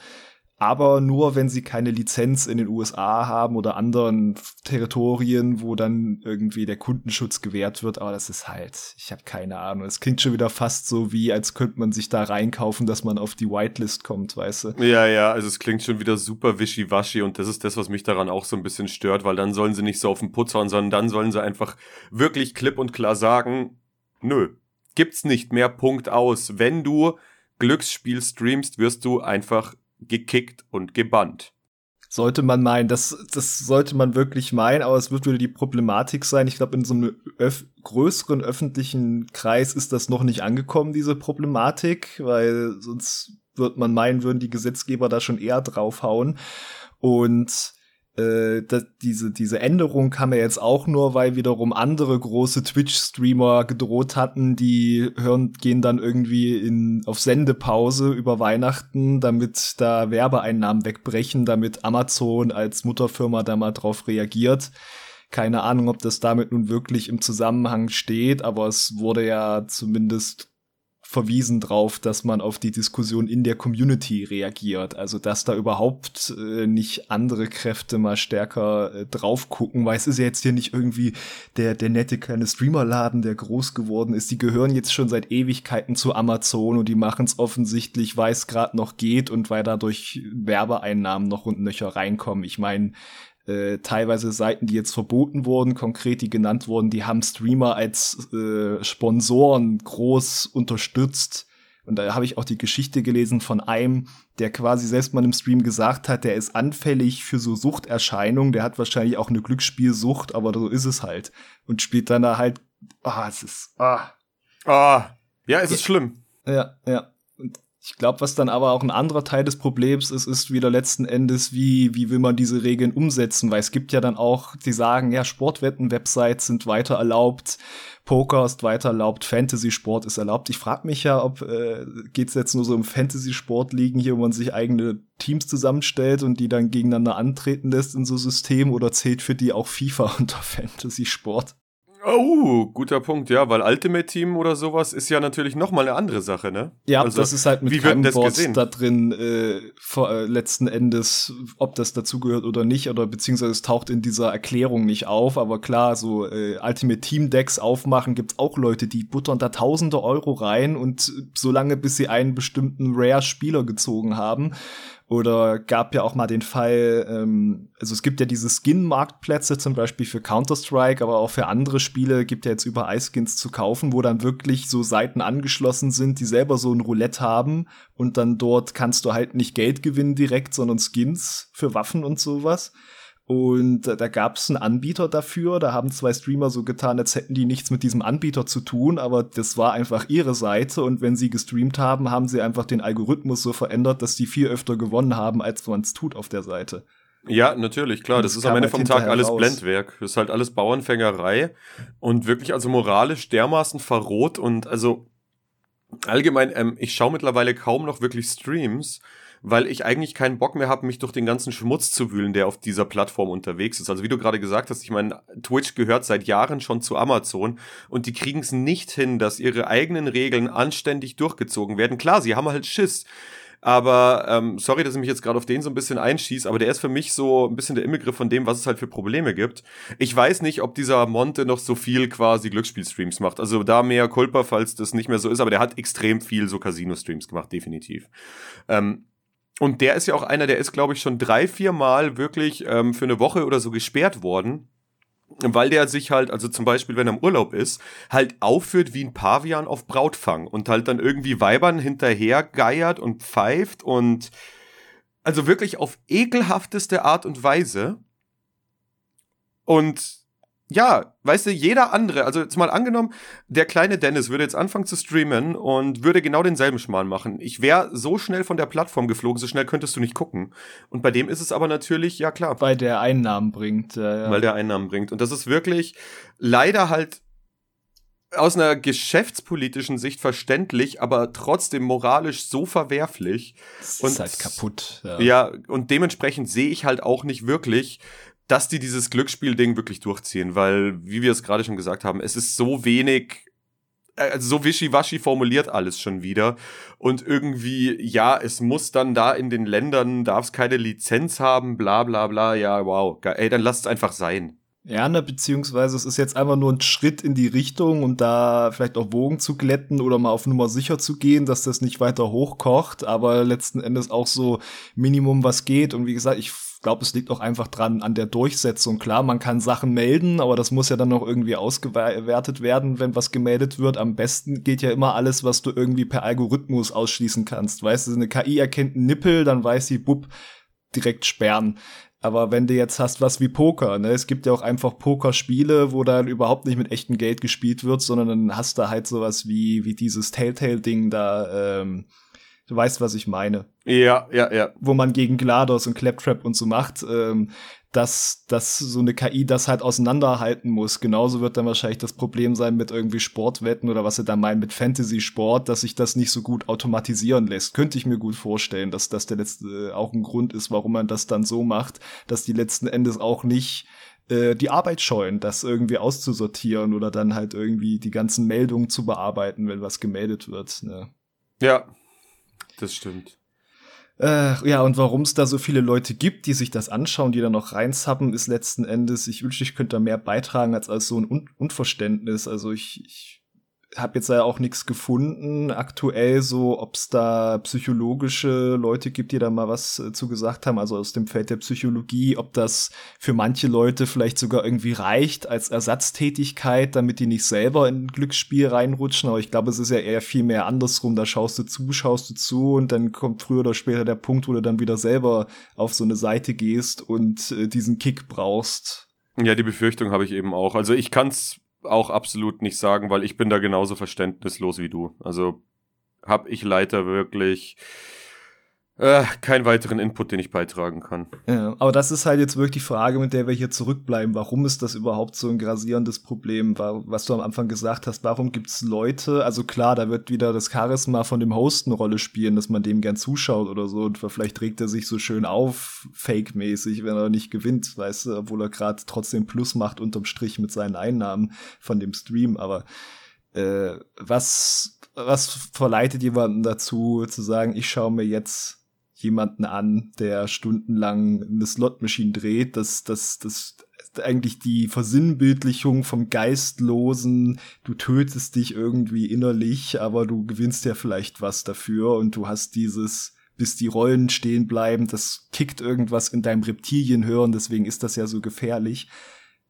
aber nur, wenn sie keine Lizenz in den USA haben oder anderen Territorien, wo dann irgendwie der Kundenschutz gewährt wird. Aber das ist halt, ich habe keine Ahnung. Es klingt schon wieder fast so wie, als könnte man sich da reinkaufen, dass man auf die Whitelist kommt, weißt du? Ja, ja, also es klingt schon wieder super wischiwaschi und das ist das, was mich daran auch so ein bisschen stört, weil dann sollen sie nicht so auf den Putz hauen, sondern dann sollen sie einfach wirklich klipp und klar sagen, nö, gibt's nicht mehr, Punkt aus. Wenn du Glücksspiel streamst, wirst du einfach gekickt und gebannt. Sollte man meinen, das, das sollte man wirklich meinen, aber es wird wieder die Problematik sein. Ich glaube, in so einem öf größeren öffentlichen Kreis ist das noch nicht angekommen, diese Problematik, weil sonst wird man meinen, würden die Gesetzgeber da schon eher draufhauen. Und äh, das, diese, diese Änderung kam ja jetzt auch nur, weil wiederum andere große Twitch-Streamer gedroht hatten, die hören, gehen dann irgendwie in, auf Sendepause über Weihnachten, damit da Werbeeinnahmen wegbrechen, damit Amazon als Mutterfirma da mal drauf reagiert. Keine Ahnung, ob das damit nun wirklich im Zusammenhang steht, aber es wurde ja zumindest verwiesen drauf, dass man auf die Diskussion in der Community reagiert. Also dass da überhaupt äh, nicht andere Kräfte mal stärker äh, drauf gucken, weil es ist ja jetzt hier nicht irgendwie der, der nette kleine Streamerladen, der groß geworden ist. Die gehören jetzt schon seit Ewigkeiten zu Amazon und die machen es offensichtlich, weil es gerade noch geht und weil dadurch Werbeeinnahmen noch und nöcher reinkommen. Ich meine, äh, teilweise Seiten, die jetzt verboten wurden, konkret die genannt wurden, die haben Streamer als äh, Sponsoren groß unterstützt. Und da habe ich auch die Geschichte gelesen von einem, der quasi selbst mal im Stream gesagt hat, der ist anfällig für so Suchterscheinungen, der hat wahrscheinlich auch eine Glücksspielsucht, aber so ist es halt. Und spielt dann da halt, ah, es ist, ah. Ah, ja, es ist ja. schlimm. Ja, ja. Ich glaube, was dann aber auch ein anderer Teil des Problems ist, ist wieder letzten Endes, wie, wie will man diese Regeln umsetzen? Weil es gibt ja dann auch, die sagen, ja, Sportwetten-Websites sind weiter erlaubt, Poker ist weiter erlaubt, Fantasy-Sport ist erlaubt. Ich frage mich ja, ob äh, geht jetzt nur so um Fantasy-Sport liegen hier, wo man sich eigene Teams zusammenstellt und die dann gegeneinander antreten lässt in so Systemen oder zählt für die auch FIFA unter Fantasy-Sport? Oh, guter Punkt, ja, weil Ultimate Team oder sowas ist ja natürlich noch mal eine andere Sache, ne? Ja, also, das ist halt mit keinem Board da drin äh, vor, äh, letzten Endes, ob das dazugehört oder nicht, oder beziehungsweise es taucht in dieser Erklärung nicht auf, aber klar, so äh, Ultimate Team Decks aufmachen, gibt's auch Leute, die buttern da tausende Euro rein und solange bis sie einen bestimmten Rare-Spieler gezogen haben, oder gab ja auch mal den Fall, ähm, also es gibt ja diese Skin-Marktplätze zum Beispiel für Counter-Strike, aber auch für andere Spiele gibt ja jetzt überall Skins zu kaufen, wo dann wirklich so Seiten angeschlossen sind, die selber so ein Roulette haben und dann dort kannst du halt nicht Geld gewinnen direkt, sondern Skins für Waffen und sowas. Und äh, da gab es einen Anbieter dafür. Da haben zwei Streamer so getan, als hätten die nichts mit diesem Anbieter zu tun, aber das war einfach ihre Seite. Und wenn sie gestreamt haben, haben sie einfach den Algorithmus so verändert, dass die viel öfter gewonnen haben, als man es tut auf der Seite. Ja, natürlich, klar. Das, das ist am Ende halt vom Tag alles raus. Blendwerk. Das ist halt alles Bauernfängerei und wirklich also moralisch dermaßen verroht und also allgemein, ähm, ich schaue mittlerweile kaum noch wirklich Streams weil ich eigentlich keinen Bock mehr habe, mich durch den ganzen Schmutz zu wühlen, der auf dieser Plattform unterwegs ist. Also wie du gerade gesagt hast, ich meine, Twitch gehört seit Jahren schon zu Amazon und die kriegen es nicht hin, dass ihre eigenen Regeln anständig durchgezogen werden. Klar, sie haben halt Schiss. Aber ähm, sorry, dass ich mich jetzt gerade auf den so ein bisschen einschieße, aber der ist für mich so ein bisschen der Immigriff von dem, was es halt für Probleme gibt. Ich weiß nicht, ob dieser Monte noch so viel quasi Glücksspielstreams macht. Also da mehr Culpa, falls das nicht mehr so ist, aber der hat extrem viel so Casino-Streams gemacht, definitiv. Ähm, und der ist ja auch einer, der ist, glaube ich, schon drei, vier Mal wirklich ähm, für eine Woche oder so gesperrt worden. Weil der sich halt, also zum Beispiel, wenn er im Urlaub ist, halt aufführt wie ein Pavian auf Brautfang und halt dann irgendwie Weibern hinterher geiert und pfeift und also wirklich auf ekelhafteste Art und Weise. Und ja, weißt du, jeder andere, also jetzt mal angenommen, der kleine Dennis würde jetzt anfangen zu streamen und würde genau denselben Schmarrn machen. Ich wäre so schnell von der Plattform geflogen, so schnell könntest du nicht gucken. Und bei dem ist es aber natürlich, ja klar. Weil der Einnahmen bringt. Ja, ja. Weil der Einnahmen bringt. Und das ist wirklich leider halt aus einer geschäftspolitischen Sicht verständlich, aber trotzdem moralisch so verwerflich. Das und, ist halt kaputt. Ja. ja, und dementsprechend sehe ich halt auch nicht wirklich, dass die dieses Glücksspiel-Ding wirklich durchziehen, weil, wie wir es gerade schon gesagt haben, es ist so wenig, äh, also so wischiwaschi formuliert alles schon wieder. Und irgendwie, ja, es muss dann da in den Ländern, darf es keine Lizenz haben, bla bla bla, ja, wow. Ey, dann lasst es einfach sein. Ja, ne, beziehungsweise es ist jetzt einfach nur ein Schritt in die Richtung, um da vielleicht auch Wogen zu glätten oder mal auf Nummer sicher zu gehen, dass das nicht weiter hochkocht, aber letzten Endes auch so Minimum, was geht. Und wie gesagt, ich glaube, es liegt auch einfach dran an der Durchsetzung. Klar, man kann Sachen melden, aber das muss ja dann noch irgendwie ausgewertet werden, wenn was gemeldet wird. Am besten geht ja immer alles, was du irgendwie per Algorithmus ausschließen kannst. Weißt du, eine KI erkennt einen Nippel, dann weiß sie, bub, direkt sperren. Aber wenn du jetzt hast was wie Poker, ne, es gibt ja auch einfach Pokerspiele, wo dann überhaupt nicht mit echtem Geld gespielt wird, sondern dann hast du halt sowas wie, wie dieses Telltale-Ding da, ähm, Du weißt, was ich meine. Ja, ja, ja. Wo man gegen GLaDOS und Claptrap und so macht, ähm, dass, dass so eine KI das halt auseinanderhalten muss. Genauso wird dann wahrscheinlich das Problem sein mit irgendwie Sportwetten oder was sie da meinen mit Fantasy-Sport, dass sich das nicht so gut automatisieren lässt. Könnte ich mir gut vorstellen, dass das der letzte äh, auch ein Grund ist, warum man das dann so macht, dass die letzten Endes auch nicht äh, die Arbeit scheuen, das irgendwie auszusortieren oder dann halt irgendwie die ganzen Meldungen zu bearbeiten, wenn was gemeldet wird. Ne? Ja, das stimmt. Äh, ja, und warum es da so viele Leute gibt, die sich das anschauen, die da noch reinzappen, ist letzten Endes, ich wünschte, ich könnte da mehr beitragen als als so ein Un Unverständnis. Also ich, ich habe jetzt ja auch nichts gefunden aktuell so, ob es da psychologische Leute gibt, die da mal was äh, zu gesagt haben, also aus dem Feld der Psychologie, ob das für manche Leute vielleicht sogar irgendwie reicht als Ersatztätigkeit, damit die nicht selber in ein Glücksspiel reinrutschen. Aber ich glaube, es ist ja eher viel mehr andersrum. Da schaust du zu, schaust du zu und dann kommt früher oder später der Punkt, wo du dann wieder selber auf so eine Seite gehst und äh, diesen Kick brauchst. Ja, die Befürchtung habe ich eben auch. Also ich kann's auch absolut nicht sagen, weil ich bin da genauso verständnislos wie du. Also habe ich leider wirklich äh, keinen weiteren Input, den ich beitragen kann. Ja, aber das ist halt jetzt wirklich die Frage, mit der wir hier zurückbleiben. Warum ist das überhaupt so ein grasierendes Problem? Was du am Anfang gesagt hast, warum gibt's Leute, also klar, da wird wieder das Charisma von dem Host eine Rolle spielen, dass man dem gern zuschaut oder so und vielleicht regt er sich so schön auf, fake-mäßig, wenn er nicht gewinnt, weißt du, obwohl er gerade trotzdem Plus macht unterm Strich mit seinen Einnahmen von dem Stream, aber äh, was, was verleitet jemanden dazu, zu sagen, ich schaue mir jetzt jemanden an, der stundenlang eine Slotmaschine dreht, dass das, das eigentlich die Versinnbildlichung vom Geistlosen, du tötest dich irgendwie innerlich, aber du gewinnst ja vielleicht was dafür und du hast dieses, bis die Rollen stehen bleiben, das kickt irgendwas in deinem Reptilienhirn, deswegen ist das ja so gefährlich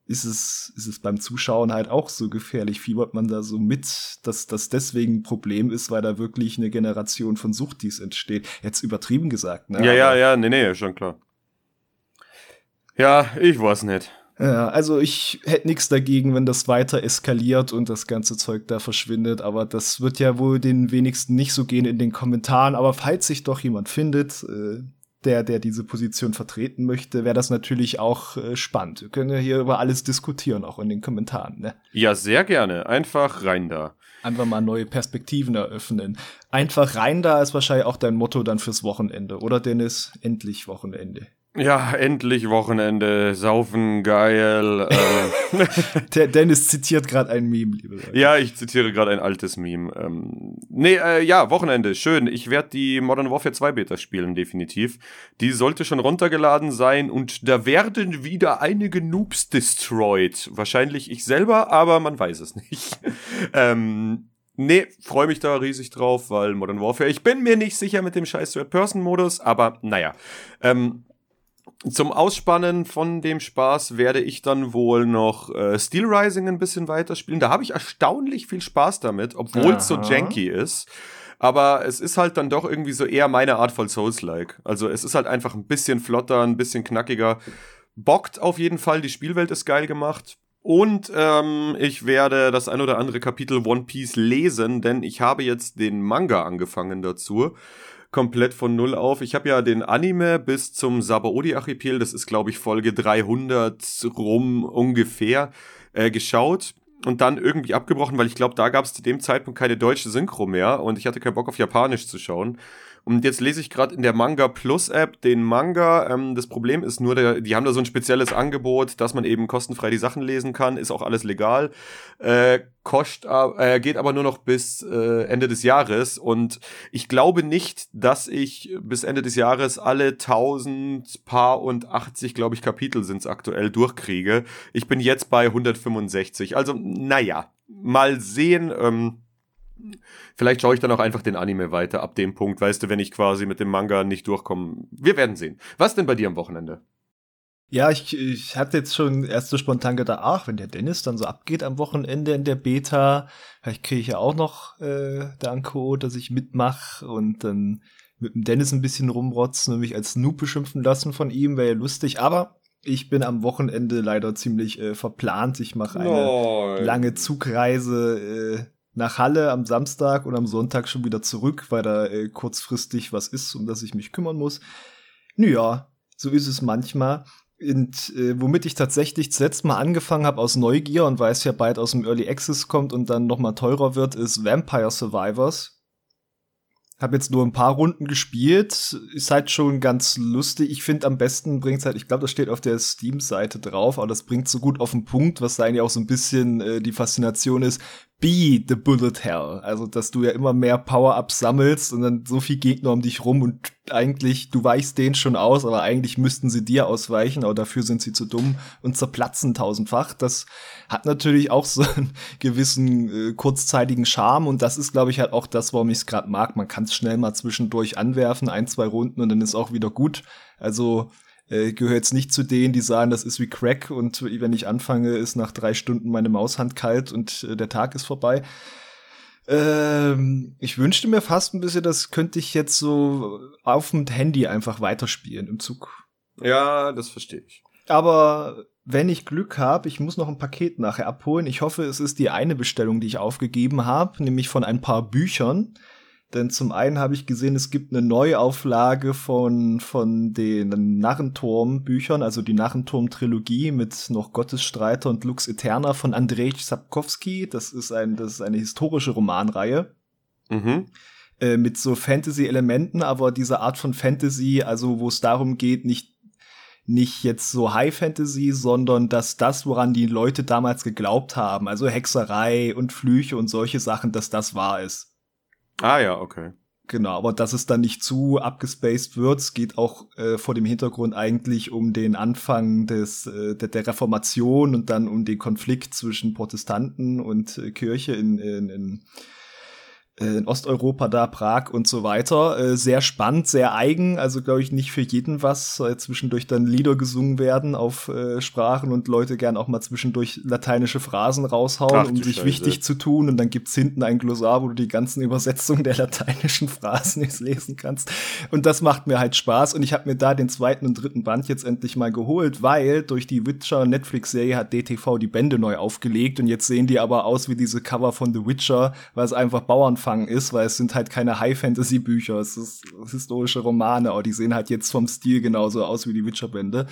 ist es, ist es beim Zuschauen halt auch so gefährlich. Fiebert man da so mit, dass das deswegen ein Problem ist, weil da wirklich eine Generation von Suchtis entsteht. Jetzt übertrieben gesagt, ne? Ja, ja, ja, nee, nee, schon klar. Ja, ich weiß nicht. Ja, also ich hätte nichts dagegen, wenn das weiter eskaliert und das ganze Zeug da verschwindet, aber das wird ja wohl den wenigsten nicht so gehen in den Kommentaren. Aber falls sich doch jemand findet, äh, der, der diese Position vertreten möchte, wäre das natürlich auch äh, spannend. Wir können ja hier über alles diskutieren, auch in den Kommentaren. Ne? Ja, sehr gerne. Einfach rein da. Einfach mal neue Perspektiven eröffnen. Einfach rein da ist wahrscheinlich auch dein Motto dann fürs Wochenende, oder Dennis? Endlich Wochenende. Ja, endlich Wochenende, saufen, geil. Ähm. Der Dennis zitiert gerade ein Meme, liebe Leute. Ja, ich zitiere gerade ein altes Meme. Ähm, nee, äh, ja, Wochenende, schön. Ich werde die Modern Warfare 2 Beta spielen, definitiv. Die sollte schon runtergeladen sein und da werden wieder einige Noobs destroyed. Wahrscheinlich ich selber, aber man weiß es nicht. ähm, Nee, freue mich da riesig drauf, weil Modern Warfare, ich bin mir nicht sicher mit dem scheiß Third-Person-Modus, aber naja. Ähm, zum Ausspannen von dem Spaß werde ich dann wohl noch äh, Steel Rising ein bisschen weiterspielen. Da habe ich erstaunlich viel Spaß damit, obwohl es so janky ist. Aber es ist halt dann doch irgendwie so eher meine Art von Souls-like. Also es ist halt einfach ein bisschen flotter, ein bisschen knackiger. Bockt auf jeden Fall, die Spielwelt ist geil gemacht. Und ähm, ich werde das ein oder andere Kapitel One Piece lesen, denn ich habe jetzt den Manga angefangen dazu komplett von Null auf. Ich habe ja den Anime bis zum Sabaody-Archipel, das ist glaube ich Folge 300 rum ungefähr, äh, geschaut und dann irgendwie abgebrochen, weil ich glaube, da gab es zu dem Zeitpunkt keine deutsche Synchro mehr und ich hatte keinen Bock auf Japanisch zu schauen. Und jetzt lese ich gerade in der Manga Plus App den Manga. Ähm, das Problem ist nur, der, die haben da so ein spezielles Angebot, dass man eben kostenfrei die Sachen lesen kann. Ist auch alles legal. Äh, kostet, äh, geht aber nur noch bis äh, Ende des Jahres. Und ich glaube nicht, dass ich bis Ende des Jahres alle 1000 Paar und 80, glaube ich, Kapitel sind's aktuell durchkriege. Ich bin jetzt bei 165. Also, naja, mal sehen. Ähm, Vielleicht schaue ich dann auch einfach den Anime weiter ab dem Punkt, weißt du, wenn ich quasi mit dem Manga nicht durchkomme. Wir werden sehen. Was denn bei dir am Wochenende? Ja, ich, ich hatte jetzt schon erst so spontan gedacht, ach, wenn der Dennis dann so abgeht am Wochenende in der Beta, vielleicht kriege ich ja auch noch äh, Danko, dass ich mitmache und dann mit dem Dennis ein bisschen rumrotzen und mich als Noob beschimpfen lassen von ihm, wäre ja lustig. Aber ich bin am Wochenende leider ziemlich äh, verplant. Ich mache eine Nein. lange Zugreise äh, nach Halle am Samstag und am Sonntag schon wieder zurück, weil da äh, kurzfristig was ist, um das ich mich kümmern muss. Naja, so ist es manchmal. Und äh, womit ich tatsächlich zuletzt mal angefangen habe aus Neugier und weil es ja bald aus dem Early Access kommt und dann noch mal teurer wird, ist Vampire Survivors. Habe jetzt nur ein paar Runden gespielt. Ist halt schon ganz lustig. Ich finde am besten bringt's halt, ich glaube, das steht auf der Steam-Seite drauf, aber das bringt so gut auf den Punkt, was da eigentlich auch so ein bisschen äh, die Faszination ist be the bullet hell. Also, dass du ja immer mehr Power-Ups sammelst und dann so viel Gegner um dich rum und eigentlich, du weichst denen schon aus, aber eigentlich müssten sie dir ausweichen, aber dafür sind sie zu dumm und zerplatzen tausendfach. Das hat natürlich auch so einen gewissen äh, kurzzeitigen Charme und das ist, glaube ich, halt auch das, warum ich es gerade mag. Man kann es schnell mal zwischendurch anwerfen, ein, zwei Runden und dann ist auch wieder gut. Also, äh, gehöre jetzt nicht zu denen, die sagen, das ist wie Crack und wenn ich anfange, ist nach drei Stunden meine Maushand kalt und äh, der Tag ist vorbei. Ähm, ich wünschte mir fast ein bisschen, das könnte ich jetzt so auf dem Handy einfach weiterspielen im Zug. Ja, das verstehe ich. Aber wenn ich Glück habe, ich muss noch ein Paket nachher abholen. Ich hoffe, es ist die eine Bestellung, die ich aufgegeben habe, nämlich von ein paar Büchern. Denn zum einen habe ich gesehen, es gibt eine Neuauflage von, von den Narrenturm-Büchern, also die Narrenturm-Trilogie mit noch Gottesstreiter und Lux Eterna von Andrzej Sapkowski. Das ist, ein, das ist eine historische Romanreihe. Mhm. Äh, mit so Fantasy-Elementen, aber diese Art von Fantasy, also wo es darum geht, nicht nicht jetzt so High Fantasy, sondern dass das, woran die Leute damals geglaubt haben, also Hexerei und Flüche und solche Sachen, dass das wahr ist. Ah ja, okay. Genau, aber dass es dann nicht zu abgespaced wird, geht auch äh, vor dem Hintergrund eigentlich um den Anfang des äh, der, der Reformation und dann um den Konflikt zwischen Protestanten und äh, Kirche in, in, in in Osteuropa da, Prag und so weiter. Äh, sehr spannend, sehr eigen, also glaube ich nicht für jeden was. Soll zwischendurch dann Lieder gesungen werden auf äh, Sprachen und Leute gern auch mal zwischendurch lateinische Phrasen raushauen, Ach, um sich Scheiße. wichtig zu tun. Und dann gibt's hinten ein Glossar, wo du die ganzen Übersetzungen der lateinischen Phrasen jetzt lesen kannst. Und das macht mir halt Spaß. Und ich habe mir da den zweiten und dritten Band jetzt endlich mal geholt, weil durch die Witcher Netflix-Serie hat DTV die Bände neu aufgelegt und jetzt sehen die aber aus wie diese Cover von The Witcher, weil es einfach Bauern Anfang ist, weil es sind halt keine High-Fantasy-Bücher, es ist historische Romane, aber die sehen halt jetzt vom Stil genauso aus wie die Witcher-Bände.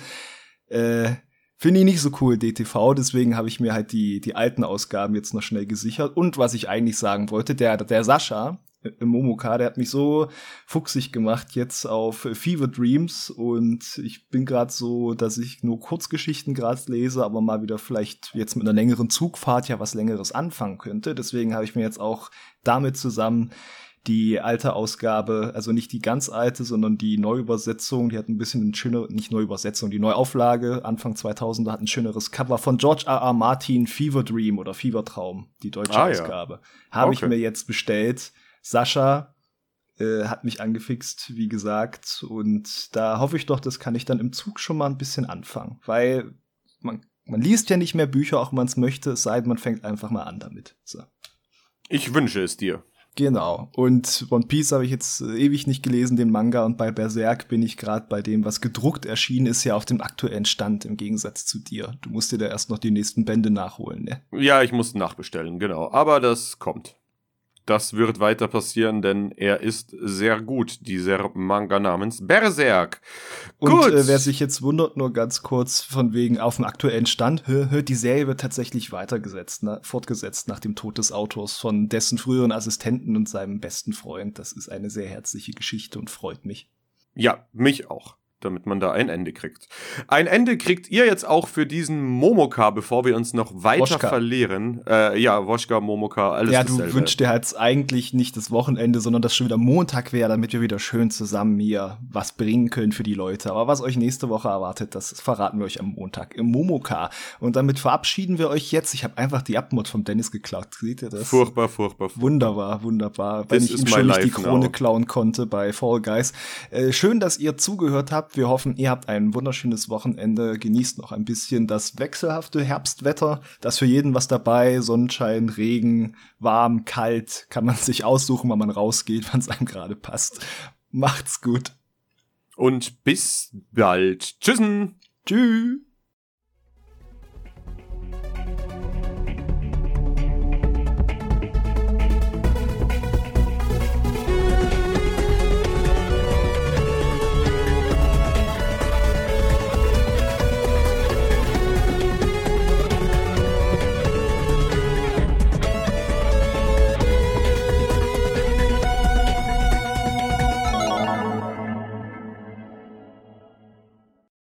Äh, Finde ich nicht so cool, DTV, deswegen habe ich mir halt die, die alten Ausgaben jetzt noch schnell gesichert. Und was ich eigentlich sagen wollte, der, der Sascha, Momoka, der hat mich so fuchsig gemacht jetzt auf Fever Dreams und ich bin gerade so, dass ich nur Kurzgeschichten gerade lese, aber mal wieder vielleicht jetzt mit einer längeren Zugfahrt ja was längeres anfangen könnte. Deswegen habe ich mir jetzt auch damit zusammen die alte Ausgabe, also nicht die ganz alte, sondern die Neuübersetzung, die hat ein bisschen ein schöner, nicht Neuübersetzung, die Neuauflage Anfang 2000 hat ein schöneres Cover von George R. R. Martin Fever Dream oder Fever Traum, die deutsche ah, Ausgabe. Ja. Habe okay. ich mir jetzt bestellt Sascha äh, hat mich angefixt, wie gesagt. Und da hoffe ich doch, das kann ich dann im Zug schon mal ein bisschen anfangen. Weil man, man liest ja nicht mehr Bücher, auch wenn man es möchte, es sei denn, man fängt einfach mal an damit. So. Ich wünsche es dir. Genau. Und One Piece habe ich jetzt äh, ewig nicht gelesen, den Manga. Und bei Berserk bin ich gerade bei dem, was gedruckt erschienen ist, ja auf dem aktuellen Stand im Gegensatz zu dir. Du musst dir da erst noch die nächsten Bände nachholen, ne? Ja, ich muss nachbestellen, genau. Aber das kommt das wird weiter passieren, denn er ist sehr gut, dieser Manga namens Berserk. Und gut. Äh, wer sich jetzt wundert, nur ganz kurz von wegen auf dem aktuellen Stand, hör, die Serie wird tatsächlich weitergesetzt, na, fortgesetzt nach dem Tod des Autors von dessen früheren Assistenten und seinem besten Freund. Das ist eine sehr herzliche Geschichte und freut mich. Ja, mich auch damit man da ein Ende kriegt. Ein Ende kriegt ihr jetzt auch für diesen Momoka, bevor wir uns noch weiter Woschka. verlieren. Äh, ja, Woschka, Momoka, alles Ja, du dasselbe. wünschst dir halt eigentlich nicht das Wochenende, sondern dass schon wieder Montag wäre, damit wir wieder schön zusammen hier was bringen können für die Leute. Aber was euch nächste Woche erwartet, das verraten wir euch am Montag im Momoka. Und damit verabschieden wir euch jetzt. Ich habe einfach die Abmod vom Dennis geklaut. Seht ihr das? Furchtbar, furchtbar. furchtbar. Wunderbar, wunderbar. Wenn ich ihm schon nicht die Krone now. klauen konnte bei Fall Guys. Äh, schön, dass ihr zugehört habt wir hoffen, ihr habt ein wunderschönes Wochenende. Genießt noch ein bisschen das wechselhafte Herbstwetter. Das für jeden was dabei. Sonnenschein, Regen, warm, kalt. Kann man sich aussuchen, wann man rausgeht, wann es einem gerade passt. Macht's gut. Und bis bald. Tschüssen. Tschüss.